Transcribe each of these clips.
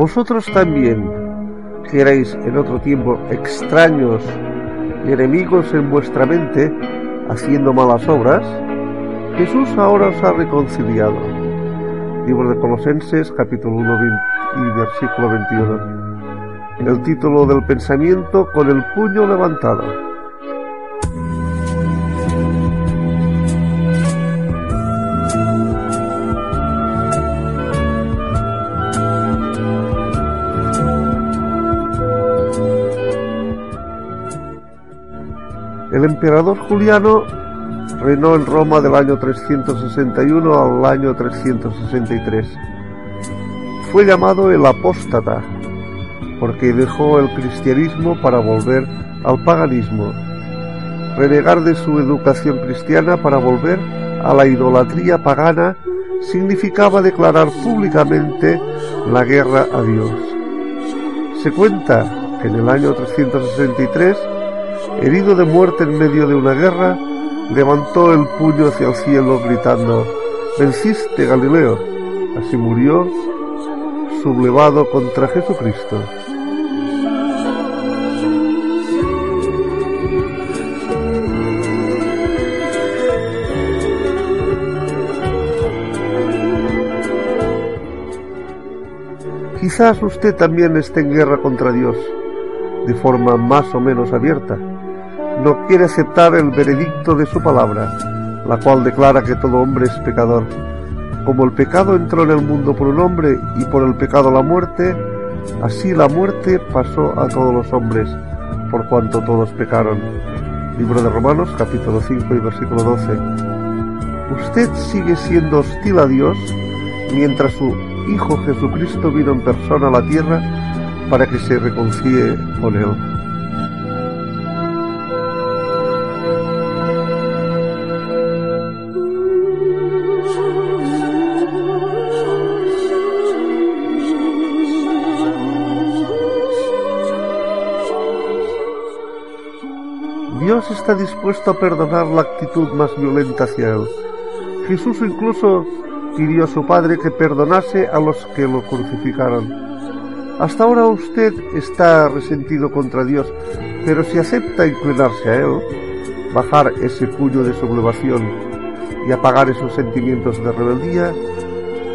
Vosotros también, que erais en otro tiempo extraños y enemigos en vuestra mente, haciendo malas obras, Jesús ahora os ha reconciliado. Libro de Colosenses, capítulo 1 y versículo 21. El título del pensamiento con el puño levantado. El emperador Juliano reinó en Roma del año 361 al año 363. Fue llamado el apóstata porque dejó el cristianismo para volver al paganismo, renegar de su educación cristiana para volver a la idolatría pagana significaba declarar públicamente la guerra a Dios. Se cuenta que en el año 363, herido de muerte en medio de una guerra, levantó el puño hacia el cielo gritando, Venciste Galileo. Así murió sublevado contra Jesucristo. Quizás usted también esté en guerra contra Dios, de forma más o menos abierta. No quiere aceptar el veredicto de su palabra, la cual declara que todo hombre es pecador. Como el pecado entró en el mundo por un hombre y por el pecado la muerte, así la muerte pasó a todos los hombres, por cuanto todos pecaron. Libro de Romanos capítulo 5 y versículo 12. Usted sigue siendo hostil a Dios mientras su Hijo Jesucristo vino en persona a la tierra para que se reconcilie con Él. Dios está dispuesto a perdonar la actitud más violenta hacia Él. Jesús incluso pidió a su Padre que perdonase a los que lo crucificaron. Hasta ahora usted está resentido contra Dios, pero si acepta inclinarse a Él, bajar ese puño de sublevación y apagar esos sentimientos de rebeldía,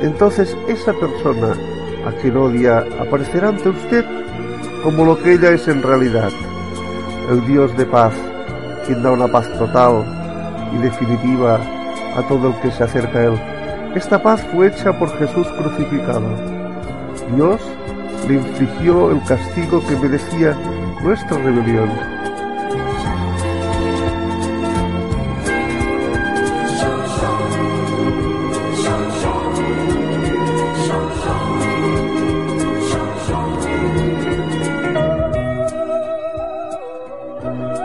entonces esa persona a quien odia aparecerá ante usted como lo que ella es en realidad, el Dios de paz, quien da una paz total y definitiva a todo el que se acerca a Él. Esta paz fue hecha por Jesús crucificado. Dios le infligió el castigo que merecía nuestra rebelión.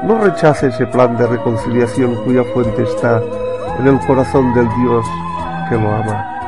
No rechace ese plan de reconciliación cuya fuente está en el corazón del Dios que lo ama.